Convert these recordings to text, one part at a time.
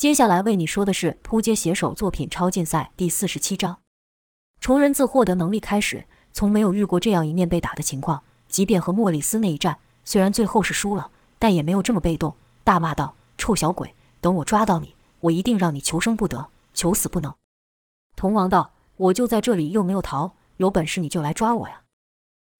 接下来为你说的是扑街写手作品超竞赛第四十七章。虫人自获得能力开始，从没有遇过这样一面被打的情况。即便和莫里斯那一战，虽然最后是输了，但也没有这么被动。大骂道：“臭小鬼，等我抓到你，我一定让你求生不得，求死不能。”童王道：“我就在这里，又没有逃，有本事你就来抓我呀！”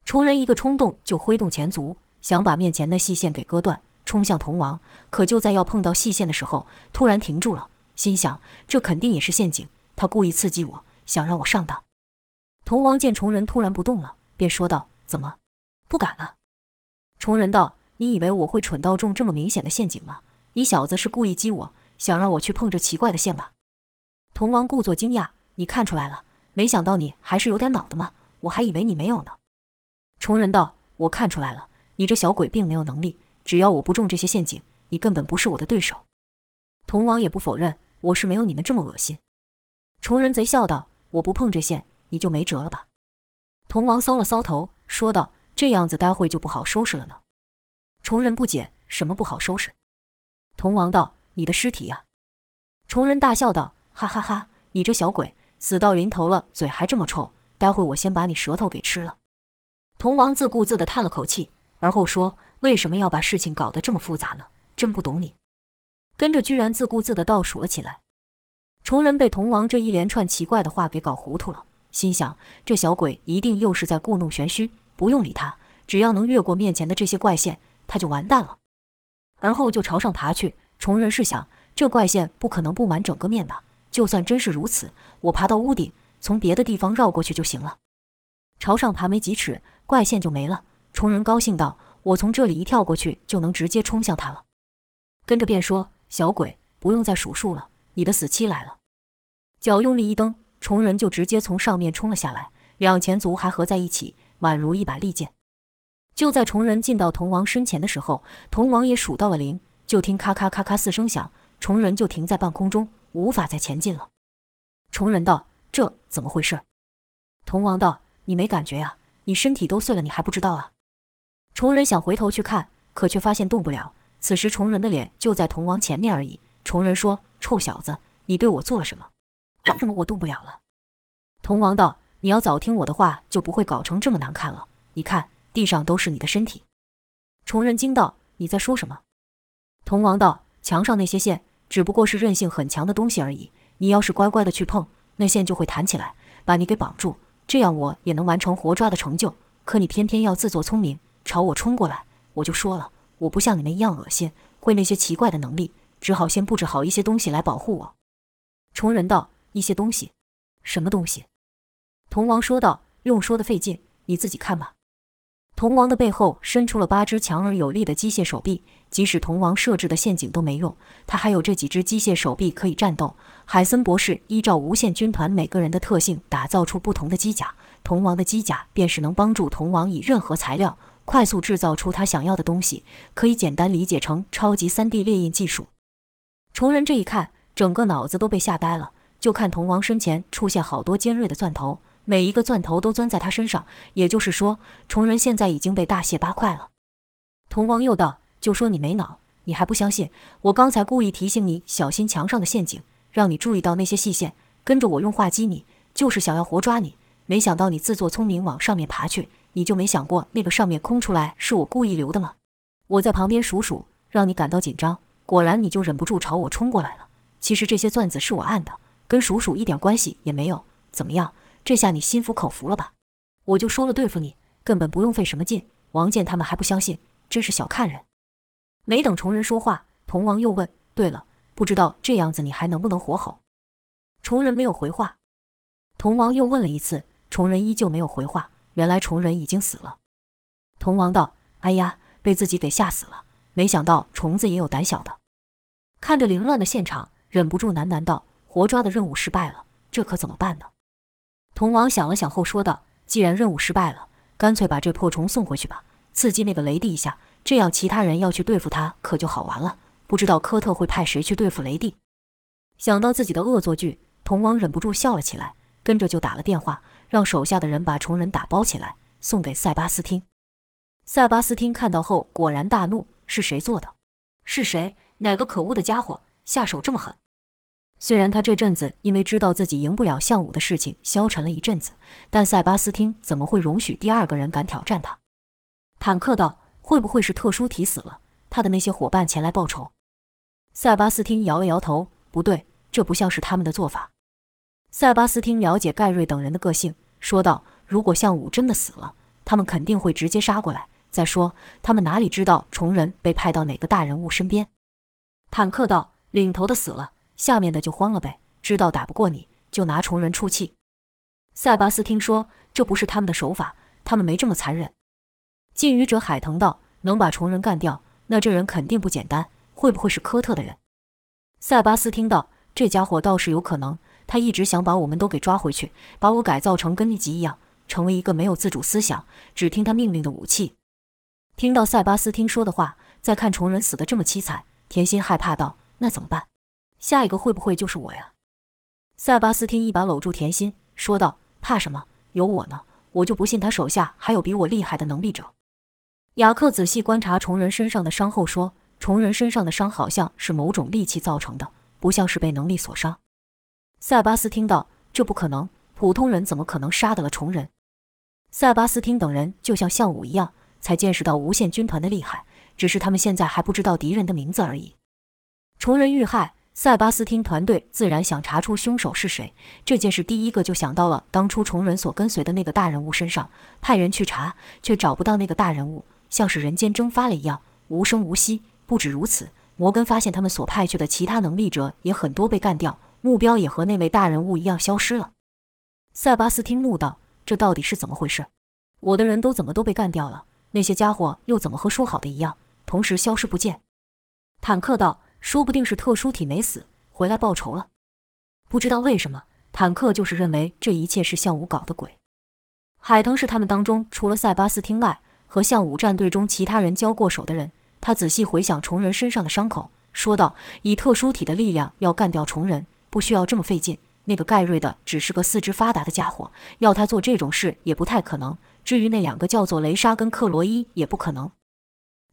虫人一个冲动就挥动前足，想把面前的细线给割断，冲向童王。可就在要碰到细线的时候，突然停住了，心想：这肯定也是陷阱，他故意刺激我，想让我上当。童王见虫人突然不动了，便说道：“怎么，不敢了？”虫人道：“你以为我会蠢到中这么明显的陷阱吗？你小子是故意激我，想让我去碰这奇怪的线吧？”童王故作惊讶：“你看出来了？没想到你还是有点脑的嘛！我还以为你没有呢。”虫人道：“我看出来了，你这小鬼并没有能力。只要我不中这些陷阱，你根本不是我的对手。”童王也不否认：“我是没有你们这么恶心。”虫人贼笑道：“我不碰这线。”你就没辙了吧？童王搔了搔头，说道：“这样子，待会就不好收拾了呢。”虫人不解：“什么不好收拾？”童王道：“你的尸体呀！”虫人大笑道：“哈哈哈！你这小鬼，死到临头了，嘴还这么臭！待会我先把你舌头给吃了。”童王自顾自地叹了口气，而后说：“为什么要把事情搞得这么复杂呢？真不懂你。”跟着居然自顾自地倒数了起来。虫人被童王这一连串奇怪的话给搞糊涂了。心想，这小鬼一定又是在故弄玄虚，不用理他，只要能越过面前的这些怪线，他就完蛋了。而后就朝上爬去。虫人是想，这怪线不可能布满整个面吧？就算真是如此，我爬到屋顶，从别的地方绕过去就行了。朝上爬没几尺，怪线就没了。虫人高兴道：“我从这里一跳过去，就能直接冲向他了。”跟着便说：“小鬼，不用再数数了，你的死期来了。”脚用力一蹬。虫人就直接从上面冲了下来，两前足还合在一起，宛如一把利剑。就在虫人进到童王身前的时候，童王也数到了零，就听咔咔咔咔四声响，虫人就停在半空中，无法再前进了。虫人道：“这怎么回事？”童王道：“你没感觉呀？你身体都碎了，你还不知道啊？”虫人想回头去看，可却发现动不了。此时虫人的脸就在童王前面而已。虫人说：“臭小子，你对我做了什么？”为什么我动不了了？童王道：“你要早听我的话，就不会搞成这么难看了。你看，地上都是你的身体。”虫人惊道：“你在说什么？”童王道：“墙上那些线，只不过是韧性很强的东西而已。你要是乖乖的去碰，那线就会弹起来，把你给绑住，这样我也能完成活抓的成就。可你偏偏要自作聪明，朝我冲过来。我就说了，我不像你们一样恶心，会那些奇怪的能力，只好先布置好一些东西来保护我。”虫人道。一些东西，什么东西？童王说道：“用说的费劲，你自己看吧。”童王的背后伸出了八只强而有力的机械手臂，即使童王设置的陷阱都没用，他还有这几只机械手臂可以战斗。海森博士依照无限军团每个人的特性打造出不同的机甲，童王的机甲便是能帮助童王以任何材料快速制造出他想要的东西，可以简单理解成超级三 D 列印技术。虫人这一看，整个脑子都被吓呆了。就看童王身前出现好多尖锐的钻头，每一个钻头都钻在他身上。也就是说，虫人现在已经被大卸八块了。童王又道：“就说你没脑，你还不相信？我刚才故意提醒你小心墙上的陷阱，让你注意到那些细线，跟着我用话激你，就是想要活抓你。没想到你自作聪明往上面爬去，你就没想过那个上面空出来是我故意留的吗？我在旁边数数，让你感到紧张，果然你就忍不住朝我冲过来了。其实这些钻子是我按的。”跟鼠鼠一点关系也没有，怎么样？这下你心服口服了吧？我就说了对付你，根本不用费什么劲。王健他们还不相信，真是小看人。没等虫人说话，童王又问：“对了，不知道这样子你还能不能活好？”虫人没有回话。童王又问了一次，虫人依旧没有回话。原来虫人已经死了。童王道：“哎呀，被自己给吓死了。没想到虫子也有胆小的。”看着凌乱的现场，忍不住喃喃道。活抓的任务失败了，这可怎么办呢？童王想了想后说道：“既然任务失败了，干脆把这破虫送回去吧，刺激那个雷帝一下，这样其他人要去对付他可就好玩了。不知道科特会派谁去对付雷帝？”想到自己的恶作剧，童王忍不住笑了起来，跟着就打了电话，让手下的人把虫人打包起来，送给塞巴斯汀。塞巴斯汀看到后果然大怒：“是谁做的？是谁？哪个可恶的家伙下手这么狠？”虽然他这阵子因为知道自己赢不了项武的事情消沉了一阵子，但塞巴斯汀怎么会容许第二个人敢挑战他？坦克道：“会不会是特殊体死了，他的那些伙伴前来报仇？”塞巴斯汀摇了摇头：“不对，这不像是他们的做法。”塞巴斯汀了解盖瑞等人的个性，说道：“如果项武真的死了，他们肯定会直接杀过来。再说，他们哪里知道虫人被派到哪个大人物身边？”坦克道：“领头的死了。”下面的就慌了呗，知道打不过你就拿虫人出气。塞巴斯汀说：“这不是他们的手法，他们没这么残忍。”禁渔者海腾道：“能把虫人干掉，那这人肯定不简单，会不会是科特的人？”塞巴斯汀道：“这家伙倒是有可能，他一直想把我们都给抓回去，把我改造成跟利吉一样，成为一个没有自主思想、只听他命令的武器。”听到塞巴斯汀说的话，再看虫人死得这么凄惨，甜心害怕道：“那怎么办？”下一个会不会就是我呀？塞巴斯汀一把搂住甜心，说道：“怕什么？有我呢！我就不信他手下还有比我厉害的能力者。”雅克仔细观察虫人身上的伤后说：“虫人身上的伤好像是某种利器造成的，不像是被能力所伤。”塞巴斯汀道：“这不可能，普通人怎么可能杀得了虫人？”塞巴斯汀等人就像项武一样，才见识到无限军团的厉害，只是他们现在还不知道敌人的名字而已。虫人遇害。塞巴斯汀团队自然想查出凶手是谁。这件事第一个就想到了当初虫人所跟随的那个大人物身上，派人去查，却找不到那个大人物，像是人间蒸发了一样，无声无息。不止如此，摩根发现他们所派去的其他能力者也很多被干掉，目标也和那位大人物一样消失了。塞巴斯汀怒道：“这到底是怎么回事？我的人都怎么都被干掉了？那些家伙又怎么和说好的一样，同时消失不见？”坦克道。说不定是特殊体没死，回来报仇了。不知道为什么，坦克就是认为这一切是项武搞的鬼。海腾是他们当中除了塞巴斯汀外和项武战队中其他人交过手的人。他仔细回想虫人身上的伤口，说道：“以特殊体的力量要干掉虫人，不需要这么费劲。那个盖瑞的只是个四肢发达的家伙，要他做这种事也不太可能。至于那两个叫做雷莎跟克罗伊，也不可能。”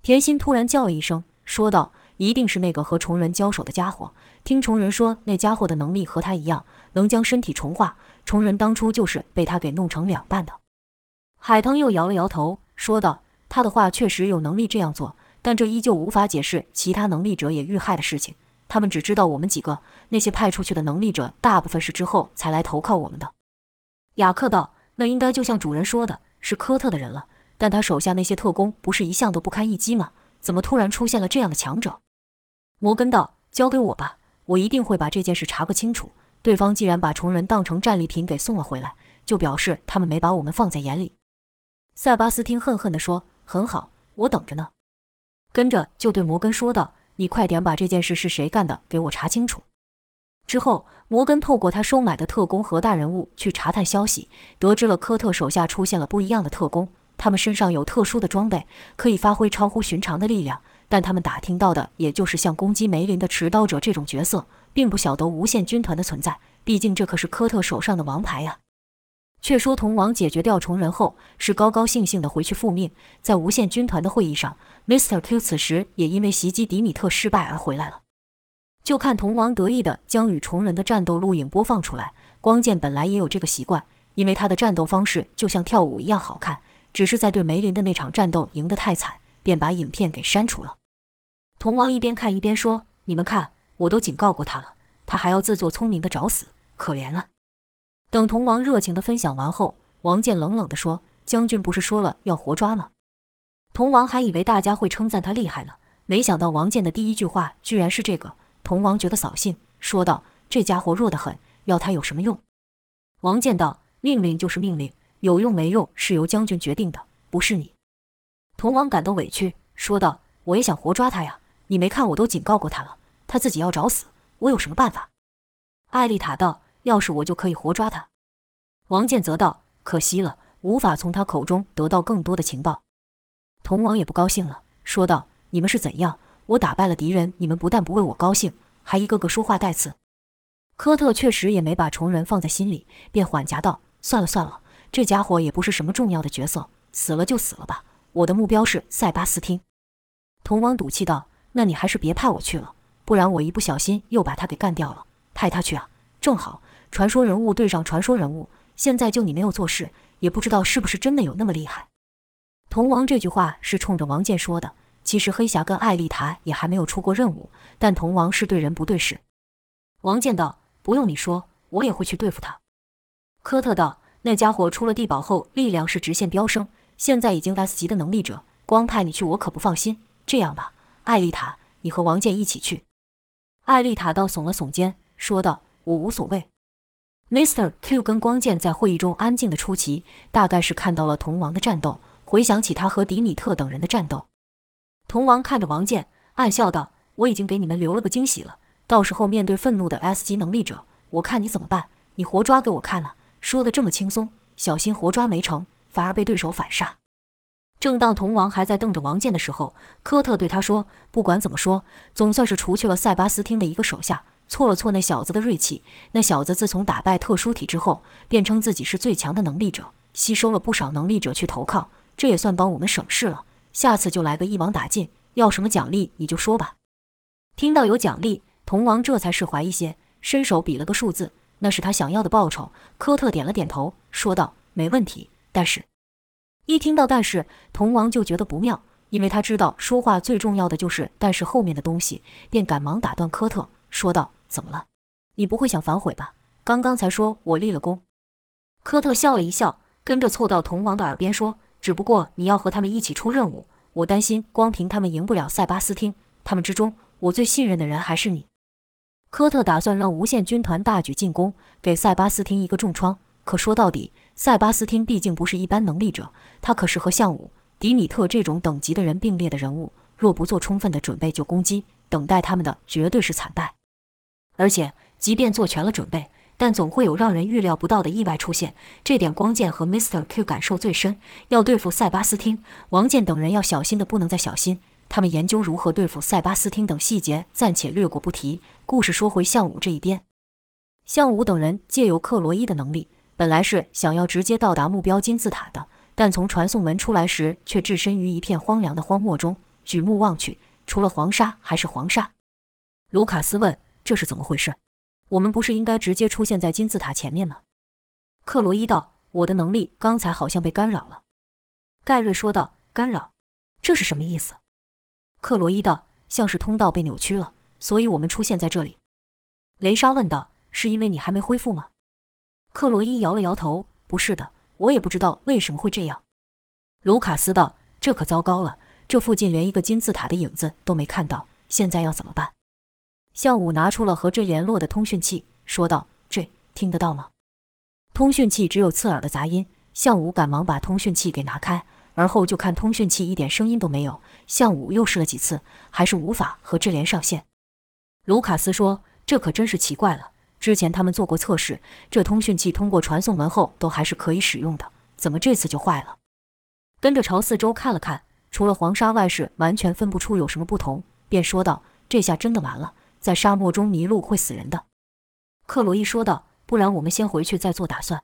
甜心突然叫了一声，说道。一定是那个和虫人交手的家伙。听虫人说，那家伙的能力和他一样，能将身体重化。虫人当初就是被他给弄成两半的。海藤又摇了摇头，说道：“他的话确实有能力这样做，但这依旧无法解释其他能力者也遇害的事情。他们只知道我们几个，那些派出去的能力者大部分是之后才来投靠我们的。”雅克道：“那应该就像主人说的，是科特的人了。但他手下那些特工不是一向都不堪一击吗？怎么突然出现了这样的强者？”摩根道：“交给我吧，我一定会把这件事查个清楚。对方既然把虫人当成战利品给送了回来，就表示他们没把我们放在眼里。”塞巴斯汀恨恨地说：“很好，我等着呢。”跟着就对摩根说道：“你快点把这件事是谁干的给我查清楚。”之后，摩根透过他收买的特工和大人物去查探消息，得知了科特手下出现了不一样的特工，他们身上有特殊的装备，可以发挥超乎寻常的力量。但他们打听到的，也就是像攻击梅林的持刀者这种角色，并不晓得无限军团的存在。毕竟这可是科特手上的王牌呀。却说铜王解决掉虫人后，是高高兴兴的回去复命。在无限军团的会议上，Mr. Q 此时也因为袭击迪米特失败而回来了。就看铜王得意的将与虫人的战斗录影播放出来。光剑本来也有这个习惯，因为他的战斗方式就像跳舞一样好看，只是在对梅林的那场战斗赢得太惨。便把影片给删除了。童王一边看一边说：“你们看，我都警告过他了，他还要自作聪明的找死，可怜了。”等童王热情的分享完后，王健冷冷的说：“将军不是说了要活抓吗？”童王还以为大家会称赞他厉害呢，没想到王健的第一句话居然是这个。童王觉得扫兴，说道：“这家伙弱得很，要他有什么用？”王健道：“命令就是命令，有用没用是由将军决定的，不是你。”童王感到委屈，说道：“我也想活抓他呀！你没看我都警告过他了，他自己要找死，我有什么办法？”艾丽塔道：“要是我就可以活抓他。”王建则道：“可惜了，无法从他口中得到更多的情报。”童王也不高兴了，说道：“你们是怎样？我打败了敌人，你们不但不为我高兴，还一个个说话带刺。”科特确实也没把虫人放在心里，便缓颊道：“算了算了，这家伙也不是什么重要的角色，死了就死了吧。”我的目标是塞巴斯汀，童王赌气道：“那你还是别派我去了，不然我一不小心又把他给干掉了，派他去啊！正好，传说人物对上传说人物，现在就你没有做事，也不知道是不是真的有那么厉害。”童王这句话是冲着王健说的。其实黑侠跟艾丽塔也还没有出过任务，但童王是对人不对事。王健道：“不用你说，我也会去对付他。”科特道：“那家伙出了地堡后，力量是直线飙升，现在已经 S 级的能力者，光派你去我可不放心。这样吧，艾丽塔，你和王健一起去。”艾丽塔倒耸了耸肩，说道：“我无所谓。”Mr. Q 跟光剑在会议中安静的出奇，大概是看到了童王的战斗，回想起他和迪米特等人的战斗。童王看着王剑，暗笑道：“我已经给你们留了个惊喜了，到时候面对愤怒的 S 级能力者，我看你怎么办？你活抓给我看了。”说的这么轻松，小心活抓没成，反而被对手反杀。正当童王还在瞪着王剑的时候，科特对他说：“不管怎么说，总算是除去了塞巴斯汀的一个手下，挫了挫那小子的锐气。那小子自从打败特殊体之后，便称自己是最强的能力者，吸收了不少能力者去投靠，这也算帮我们省事了。”下次就来个一网打尽，要什么奖励你就说吧。听到有奖励，童王这才释怀一些，伸手比了个数字，那是他想要的报酬。科特点了点头，说道：“没问题。”但是，一听到“但是”，童王就觉得不妙，因为他知道说话最重要的就是“但是”后面的东西，便赶忙打断科特，说道：“怎么了？你不会想反悔吧？刚刚才说我立了功。”科特笑了一笑，跟着凑到童王的耳边说。只不过你要和他们一起出任务，我担心光凭他们赢不了塞巴斯汀。他们之中，我最信任的人还是你。科特打算让无限军团大举进攻，给塞巴斯汀一个重创。可说到底，塞巴斯汀毕竟不是一般能力者，他可是和项武、迪米特这种等级的人并列的人物。若不做充分的准备就攻击，等待他们的绝对是惨败。而且，即便做全了准备。但总会有让人预料不到的意外出现，这点光剑和 Mr. Q 感受最深。要对付塞巴斯汀、王健等人，要小心的不能再小心。他们研究如何对付塞巴斯汀等细节，暂且略过不提。故事说回项武这一边，项武等人借由克罗伊的能力，本来是想要直接到达目标金字塔的，但从传送门出来时，却置身于一片荒凉的荒漠中。举目望去，除了黄沙还是黄沙。卢卡斯问：“这是怎么回事？”我们不是应该直接出现在金字塔前面吗？克罗伊道：“我的能力刚才好像被干扰了。”盖瑞说道：“干扰？这是什么意思？”克罗伊道：“像是通道被扭曲了，所以我们出现在这里。”雷莎问道：“是因为你还没恢复吗？”克罗伊摇了摇头：“不是的，我也不知道为什么会这样。”卢卡斯道：“这可糟糕了，这附近连一个金字塔的影子都没看到，现在要怎么办？”项武拿出了和这联络的通讯器，说道：“这听得到吗？”通讯器只有刺耳的杂音。项武赶忙把通讯器给拿开，而后就看通讯器一点声音都没有。项武又试了几次，还是无法和智联上线。卢卡斯说：“这可真是奇怪了，之前他们做过测试，这通讯器通过传送门后都还是可以使用的，怎么这次就坏了？”跟着朝四周看了看，除了黄沙外，是完全分不出有什么不同，便说道：“这下真的完了。”在沙漠中迷路会死人的，克洛伊说道。不然我们先回去再做打算。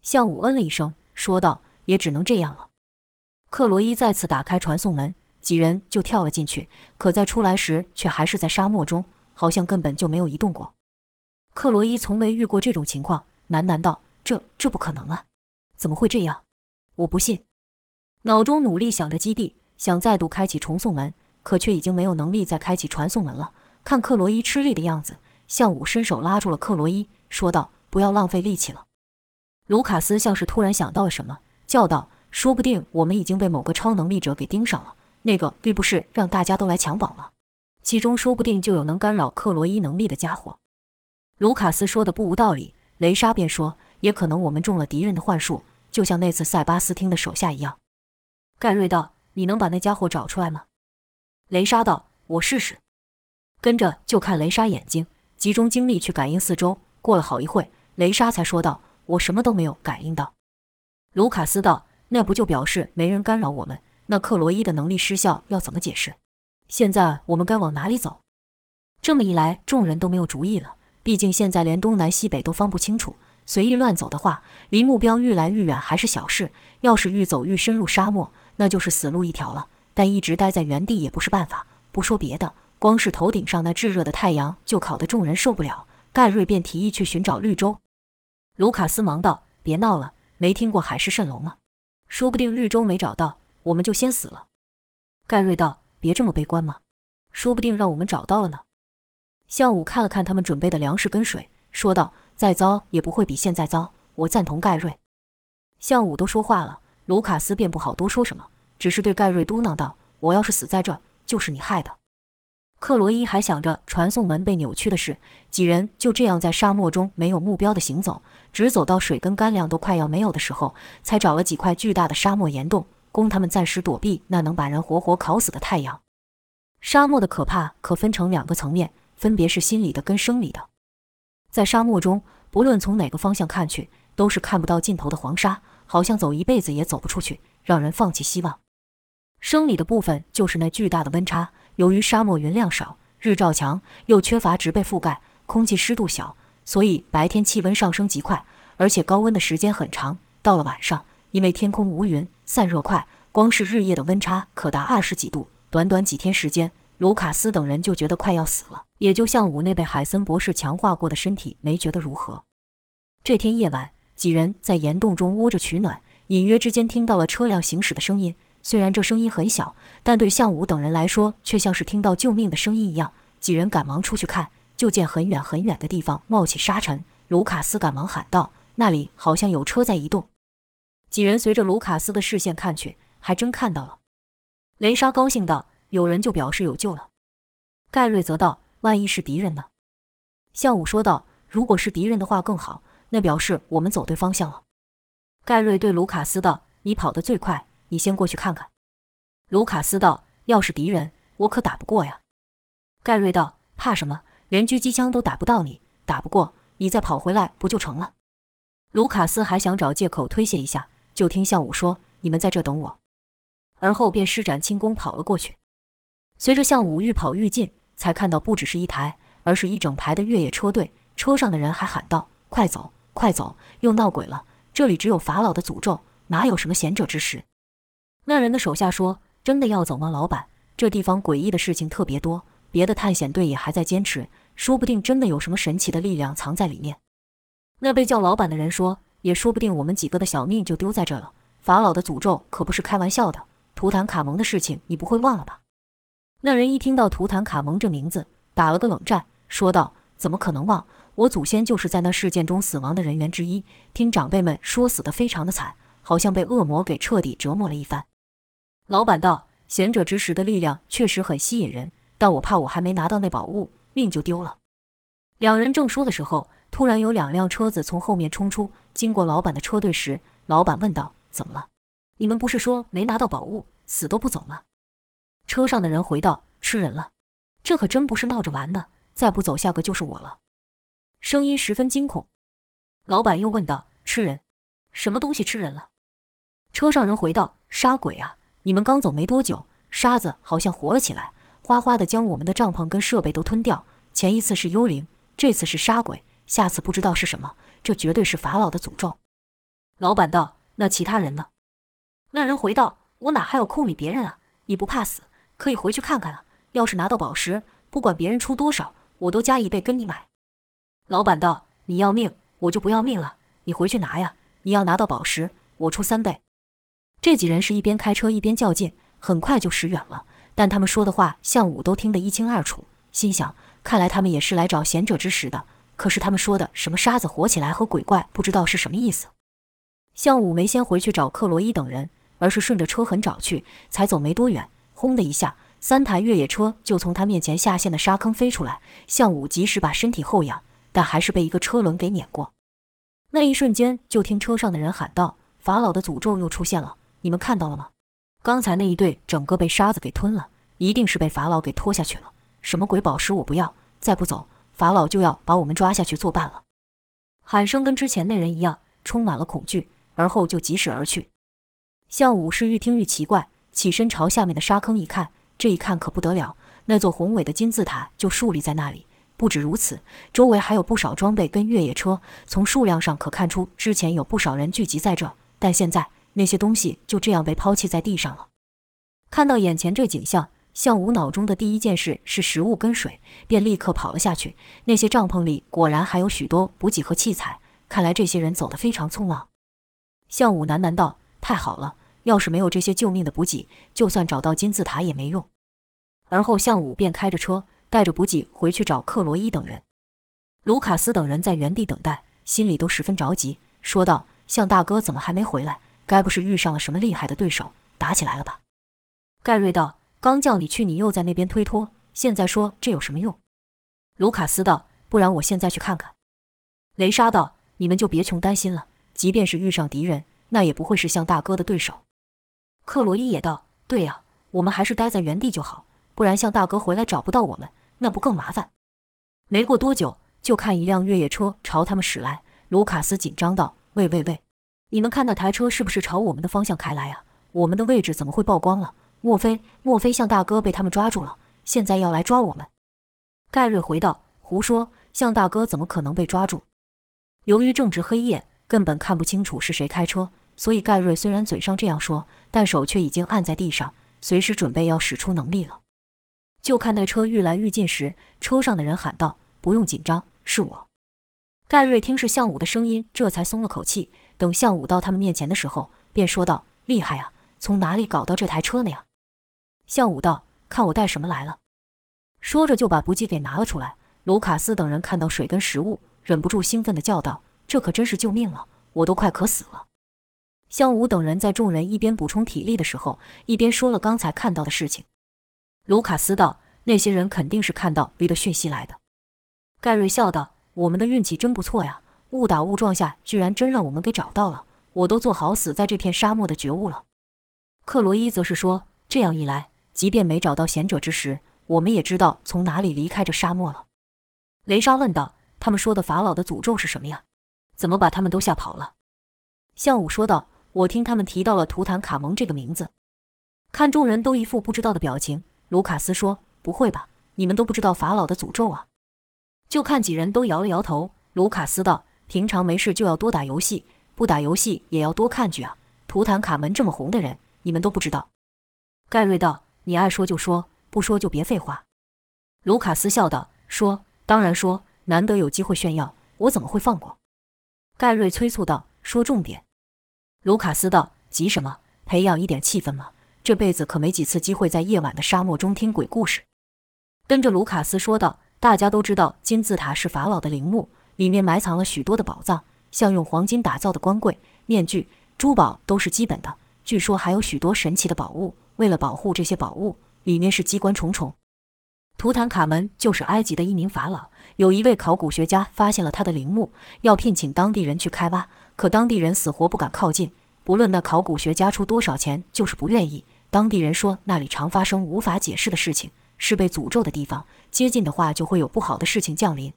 向武嗯了一声，说道：“也只能这样了。”克洛伊再次打开传送门，几人就跳了进去。可在出来时，却还是在沙漠中，好像根本就没有移动过。克洛伊从没遇过这种情况，喃喃道：“这这不可能啊！怎么会这样？我不信。”脑中努力想着基地，想再度开启传送门，可却已经没有能力再开启传送门了。看克罗伊吃力的样子，向武伸手拉住了克罗伊，说道：“不要浪费力气了。”卢卡斯像是突然想到了什么，叫道：“说不定我们已经被某个超能力者给盯上了。那个并不是让大家都来抢宝了，其中说不定就有能干扰克罗伊能力的家伙。”卢卡斯说的不无道理，雷莎便说：“也可能我们中了敌人的幻术，就像那次塞巴斯汀的手下一样。”盖瑞道：“你能把那家伙找出来吗？”雷莎道：“我试试。”跟着就看雷莎眼睛，集中精力去感应四周。过了好一会，雷莎才说道：“我什么都没有感应到。”卢卡斯道：“那不就表示没人干扰我们？那克罗伊的能力失效要怎么解释？现在我们该往哪里走？”这么一来，众人都没有主意了。毕竟现在连东南西北都分不清楚，随意乱走的话，离目标愈来愈远还是小事；要是愈走愈深入沙漠，那就是死路一条了。但一直待在原地也不是办法。不说别的。光是头顶上那炙热的太阳就烤得众人受不了，盖瑞便提议去寻找绿洲。卢卡斯忙道：“别闹了，没听过海市蜃楼吗？说不定绿洲没找到，我们就先死了。”盖瑞道：“别这么悲观嘛，说不定让我们找到了呢。”向武看了看他们准备的粮食跟水，说道：“再糟也不会比现在糟。”我赞同盖瑞。向武都说话了，卢卡斯便不好多说什么，只是对盖瑞嘟囔道：“我要是死在这，就是你害的。”克罗伊还想着传送门被扭曲的事，几人就这样在沙漠中没有目标的行走，直走到水跟干粮都快要没有的时候，才找了几块巨大的沙漠岩洞，供他们暂时躲避那能把人活活烤死的太阳。沙漠的可怕可分成两个层面，分别是心理的跟生理的。在沙漠中，不论从哪个方向看去，都是看不到尽头的黄沙，好像走一辈子也走不出去，让人放弃希望。生理的部分就是那巨大的温差。由于沙漠云量少，日照强，又缺乏植被覆盖，空气湿度小，所以白天气温上升极快，而且高温的时间很长。到了晚上，因为天空无云，散热快，光是日夜的温差可达二十几度。短短几天时间，卢卡斯等人就觉得快要死了。也就像五内被海森博士强化过的身体，没觉得如何。这天夜晚，几人在岩洞中窝着取暖，隐约之间听到了车辆行驶的声音。虽然这声音很小，但对向武等人来说，却像是听到救命的声音一样。几人赶忙出去看，就见很远很远的地方冒起沙尘。卢卡斯赶忙喊道：“那里好像有车在移动。”几人随着卢卡斯的视线看去，还真看到了。雷莎高兴道：“有人就表示有救了。”盖瑞则道：“万一是敌人呢？”向武说道：“如果是敌人的话更好，那表示我们走对方向了。”盖瑞对卢卡斯道：“你跑得最快。”你先过去看看，卢卡斯道：“要是敌人，我可打不过呀。”盖瑞道：“怕什么？连狙击枪都打不到你，打不过你再跑回来不就成了？”卢卡斯还想找借口推卸一下，就听向武说：“你们在这等我。”而后便施展轻功跑了过去。随着向武愈跑愈近，才看到不只是一台，而是一整排的越野车队。车上的人还喊道：“快走，快走！又闹鬼了！这里只有法老的诅咒，哪有什么贤者之石？”那人的手下说：“真的要走吗，老板？这地方诡异的事情特别多，别的探险队也还在坚持，说不定真的有什么神奇的力量藏在里面。”那被叫老板的人说：“也说不定我们几个的小命就丢在这了。法老的诅咒可不是开玩笑的，图坦卡蒙的事情你不会忘了吧？”那人一听到图坦卡蒙这名字，打了个冷战，说道：“怎么可能忘？我祖先就是在那事件中死亡的人员之一，听长辈们说死的非常的惨，好像被恶魔给彻底折磨了一番。”老板道：“贤者之石的力量确实很吸引人，但我怕我还没拿到那宝物，命就丢了。”两人正说的时候，突然有两辆车子从后面冲出，经过老板的车队时，老板问道：“怎么了？你们不是说没拿到宝物，死都不走吗？”车上的人回道：“吃人了，这可真不是闹着玩的，再不走，下个就是我了。”声音十分惊恐。老板又问道：“吃人？什么东西吃人了？”车上人回道：“杀鬼啊！”你们刚走没多久，沙子好像活了起来，哗哗的将我们的帐篷跟设备都吞掉。前一次是幽灵，这次是杀鬼，下次不知道是什么。这绝对是法老的诅咒。老板道：“那其他人呢？”那人回道：“我哪还有空理别人啊？你不怕死，可以回去看看啊。要是拿到宝石，不管别人出多少，我都加一倍跟你买。”老板道：“你要命，我就不要命了。你回去拿呀。你要拿到宝石，我出三倍。”这几人是一边开车一边较劲，很快就驶远了。但他们说的话，向武都听得一清二楚，心想：看来他们也是来找贤者之石的。可是他们说的什么沙子活起来和鬼怪，不知道是什么意思。向武没先回去找克罗伊等人，而是顺着车痕找去。才走没多远，轰的一下，三台越野车就从他面前下陷的沙坑飞出来。向武及时把身体后仰，但还是被一个车轮给碾过。那一瞬间，就听车上的人喊道：“法老的诅咒又出现了！”你们看到了吗？刚才那一队整个被沙子给吞了，一定是被法老给拖下去了。什么鬼宝石我不要，再不走，法老就要把我们抓下去作伴了。喊声跟之前那人一样，充满了恐惧，而后就疾驶而去。向武士愈听愈奇怪，起身朝下面的沙坑一看，这一看可不得了，那座宏伟的金字塔就竖立在那里。不止如此，周围还有不少装备跟越野车，从数量上可看出之前有不少人聚集在这，但现在。那些东西就这样被抛弃在地上了。看到眼前这景象，向武脑中的第一件事是食物跟水，便立刻跑了下去。那些帐篷里果然还有许多补给和器材，看来这些人走得非常匆忙。向武喃喃道：“太好了，要是没有这些救命的补给，就算找到金字塔也没用。”而后向武便开着车，带着补给回去找克罗伊等人。卢卡斯等人在原地等待，心里都十分着急，说道：“向大哥怎么还没回来？该不是遇上了什么厉害的对手，打起来了吧？”盖瑞道。刚叫你去，你又在那边推脱，现在说这有什么用？卢卡斯道：“不然我现在去看看。”雷莎道：“你们就别穷担心了，即便是遇上敌人，那也不会是像大哥的对手。”克罗伊也道：“对呀，我们还是待在原地就好，不然像大哥回来找不到我们，那不更麻烦？”没过多久，就看一辆越野车朝他们驶来。卢卡斯紧张道：“喂喂喂，你们看那台车是不是朝我们的方向开来啊？我们的位置怎么会曝光了？”莫非莫非向大哥被他们抓住了，现在要来抓我们？盖瑞回道：“胡说，向大哥怎么可能被抓住？由于正值黑夜，根本看不清楚是谁开车，所以盖瑞虽然嘴上这样说，但手却已经按在地上，随时准备要使出能力了。就看那车愈来愈近时，车上的人喊道：‘不用紧张，是我。’盖瑞听是向武的声音，这才松了口气。等向武到他们面前的时候，便说道：‘厉害啊，从哪里搞到这台车的呀？’向武道：“看我带什么来了。”说着就把补给给拿了出来。卢卡斯等人看到水跟食物，忍不住兴奋地叫道：“这可真是救命了！我都快渴死了。”向武等人在众人一边补充体力的时候，一边说了刚才看到的事情。卢卡斯道：“那些人肯定是看到 V 的讯息来的。”盖瑞笑道：“我们的运气真不错呀，误打误撞下居然真让我们给找到了，我都做好死在这片沙漠的觉悟了。”克罗伊则是说：“这样一来。”即便没找到贤者之时，我们也知道从哪里离开这沙漠了。雷莎问道：“他们说的法老的诅咒是什么呀？怎么把他们都吓跑了？”向武说道：“我听他们提到了图坦卡蒙这个名字。”看众人都一副不知道的表情，卢卡斯说：“不会吧？你们都不知道法老的诅咒啊？”就看几人都摇了摇头。卢卡斯道：“平常没事就要多打游戏，不打游戏也要多看剧啊。图坦卡门这么红的人，你们都不知道？”盖瑞道。你爱说就说，不说就别废话。”卢卡斯笑道，“说当然说，难得有机会炫耀，我怎么会放过？”盖瑞催促道：“说重点。”卢卡斯道：“急什么？培养一点气氛嘛。这辈子可没几次机会在夜晚的沙漠中听鬼故事。”跟着卢卡斯说道：“大家都知道金字塔是法老的陵墓，里面埋藏了许多的宝藏，像用黄金打造的官柜、面具、珠宝都是基本的。据说还有许多神奇的宝物。”为了保护这些宝物，里面是机关重重。图坦卡门就是埃及的一名法老，有一位考古学家发现了他的陵墓，要聘请当地人去开挖，可当地人死活不敢靠近，不论那考古学家出多少钱，就是不愿意。当地人说那里常发生无法解释的事情，是被诅咒的地方，接近的话就会有不好的事情降临。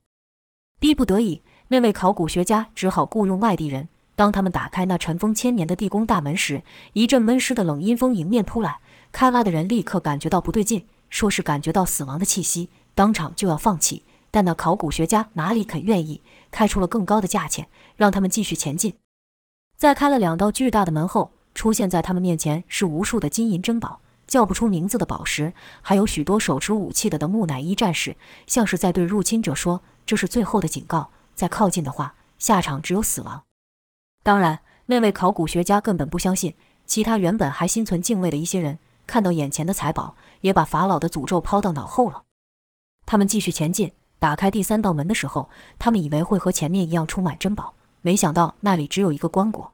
逼不得已，那位考古学家只好雇佣外地人。当他们打开那尘封千年的地宫大门时，一阵闷湿的冷阴风迎面扑来。开挖的人立刻感觉到不对劲，说是感觉到死亡的气息，当场就要放弃。但那考古学家哪里肯愿意，开出了更高的价钱，让他们继续前进。在开了两道巨大的门后，出现在他们面前是无数的金银珍宝，叫不出名字的宝石，还有许多手持武器的的木乃伊战士，像是在对入侵者说：“这是最后的警告，再靠近的话，下场只有死亡。”当然，那位考古学家根本不相信。其他原本还心存敬畏的一些人。看到眼前的财宝，也把法老的诅咒抛到脑后了。他们继续前进，打开第三道门的时候，他们以为会和前面一样充满珍宝，没想到那里只有一个棺椁。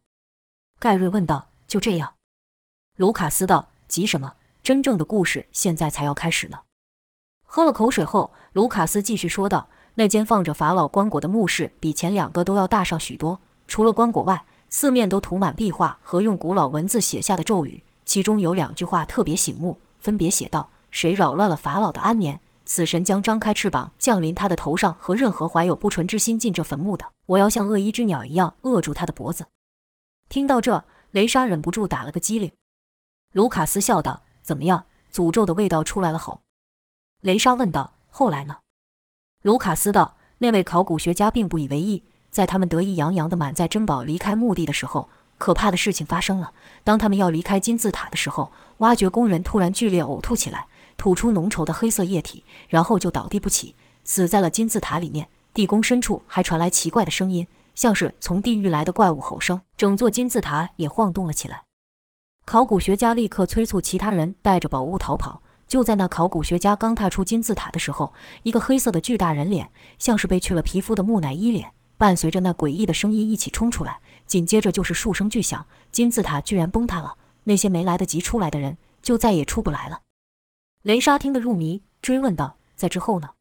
盖瑞问道：“就这样？”卢卡斯道：“急什么？真正的故事现在才要开始呢。”喝了口水后，卢卡斯继续说道：“那间放着法老棺椁的墓室比前两个都要大上许多，除了棺椁外，四面都涂满壁画和用古老文字写下的咒语。”其中有两句话特别醒目，分别写道：“谁扰乱了法老的安眠，死神将张开翅膀降临他的头上；和任何怀有不纯之心进这坟墓的，我要像鳄一只鸟一样扼住他的脖子。”听到这，雷莎忍不住打了个激灵。卢卡斯笑道：“怎么样，诅咒的味道出来了吼？”雷莎问道：“后来呢？”卢卡斯道：“那位考古学家并不以为意，在他们得意洋洋地满载珍宝离开墓地的时候。”可怕的事情发生了。当他们要离开金字塔的时候，挖掘工人突然剧烈呕吐起来，吐出浓稠的黑色液体，然后就倒地不起，死在了金字塔里面。地宫深处还传来奇怪的声音，像是从地狱来的怪物吼声，整座金字塔也晃动了起来。考古学家立刻催促其他人带着宝物逃跑。就在那考古学家刚踏出金字塔的时候，一个黑色的巨大人脸，像是被去了皮肤的木乃伊脸，伴随着那诡异的声音一起冲出来。紧接着就是数声巨响，金字塔居然崩塌了。那些没来得及出来的人，就再也出不来了。雷莎听得入迷，追问道：“在之后呢？”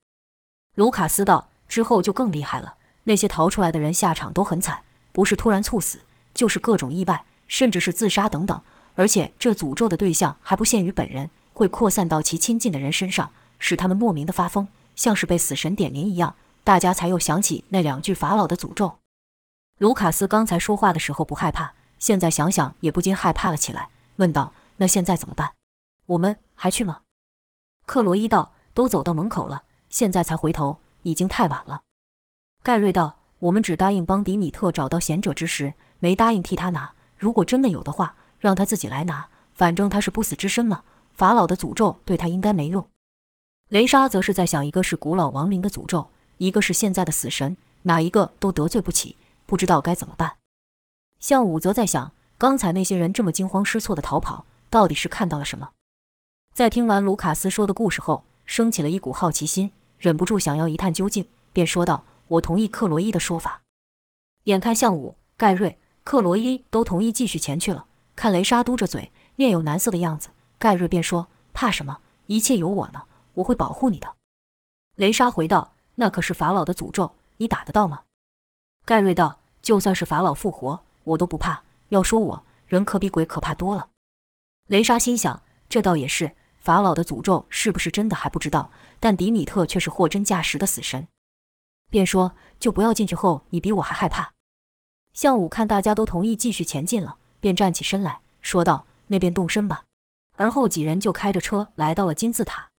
卢卡斯道：“之后就更厉害了。那些逃出来的人下场都很惨，不是突然猝死，就是各种意外，甚至是自杀等等。而且这诅咒的对象还不限于本人，会扩散到其亲近的人身上，使他们莫名的发疯，像是被死神点名一样。大家才又想起那两句法老的诅咒。”卢卡斯刚才说话的时候不害怕，现在想想也不禁害怕了起来，问道：“那现在怎么办？我们还去吗？”克罗伊道：“都走到门口了，现在才回头，已经太晚了。”盖瑞道：“我们只答应帮迪米特找到贤者之石，没答应替他拿。如果真的有的话，让他自己来拿，反正他是不死之身嘛。法老的诅咒对他应该没用。”雷莎则是在想：一个是古老亡灵的诅咒，一个是现在的死神，哪一个都得罪不起。不知道该怎么办，向武则在想，刚才那些人这么惊慌失措的逃跑，到底是看到了什么？在听完卢卡斯说的故事后，升起了一股好奇心，忍不住想要一探究竟，便说道：“我同意克罗伊的说法。”眼看向武、盖瑞、克罗伊都同意继续前去了，看雷莎嘟着嘴，面有难色的样子，盖瑞便说：“怕什么？一切有我呢，我会保护你的。”雷莎回道：“那可是法老的诅咒，你打得到吗？”盖瑞道。就算是法老复活，我都不怕。要说我，人可比鬼可怕多了。雷莎心想，这倒也是。法老的诅咒是不是真的还不知道，但迪米特却是货真价实的死神，便说：“就不要进去。”后你比我还害怕。向武看大家都同意继续前进了，便站起身来说道：“那边动身吧。”而后几人就开着车来到了金字塔。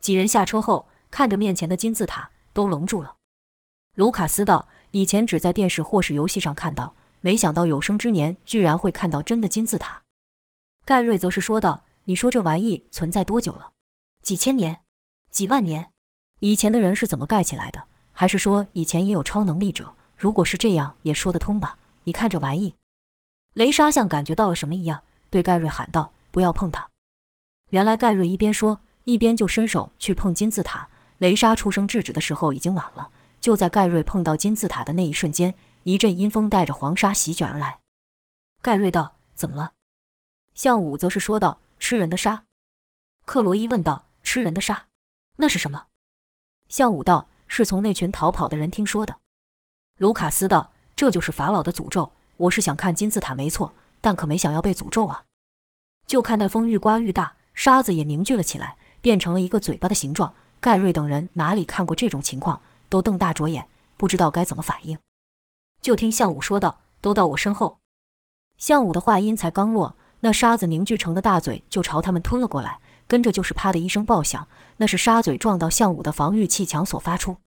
几人下车后，看着面前的金字塔，都愣住了。卢卡斯道。以前只在电视或是游戏上看到，没想到有生之年居然会看到真的金字塔。盖瑞则是说道：“你说这玩意存在多久了？几千年？几万年？以前的人是怎么盖起来的？还是说以前也有超能力者？如果是这样，也说得通吧？你看这玩意。”雷莎像感觉到了什么一样，对盖瑞喊道：“不要碰它！”原来盖瑞一边说，一边就伸手去碰金字塔。雷莎出声制止的时候，已经晚了。就在盖瑞碰到金字塔的那一瞬间，一阵阴风带着黄沙席卷而来。盖瑞道：“怎么了？”向武则是说道：“吃人的沙。”克罗伊问道：“吃人的沙，那是什么？”向武道：“是从那群逃跑的人听说的。”卢卡斯道：“这就是法老的诅咒。我是想看金字塔，没错，但可没想要被诅咒啊！”就看那风愈刮愈大，沙子也凝聚了起来，变成了一个嘴巴的形状。盖瑞等人哪里看过这种情况？都瞪大着眼，不知道该怎么反应。就听项武说道：“都到我身后。”项武的话音才刚落，那沙子凝聚成的大嘴就朝他们吞了过来，跟着就是啪的一声爆响，那是沙嘴撞到项武的防御气墙所发出。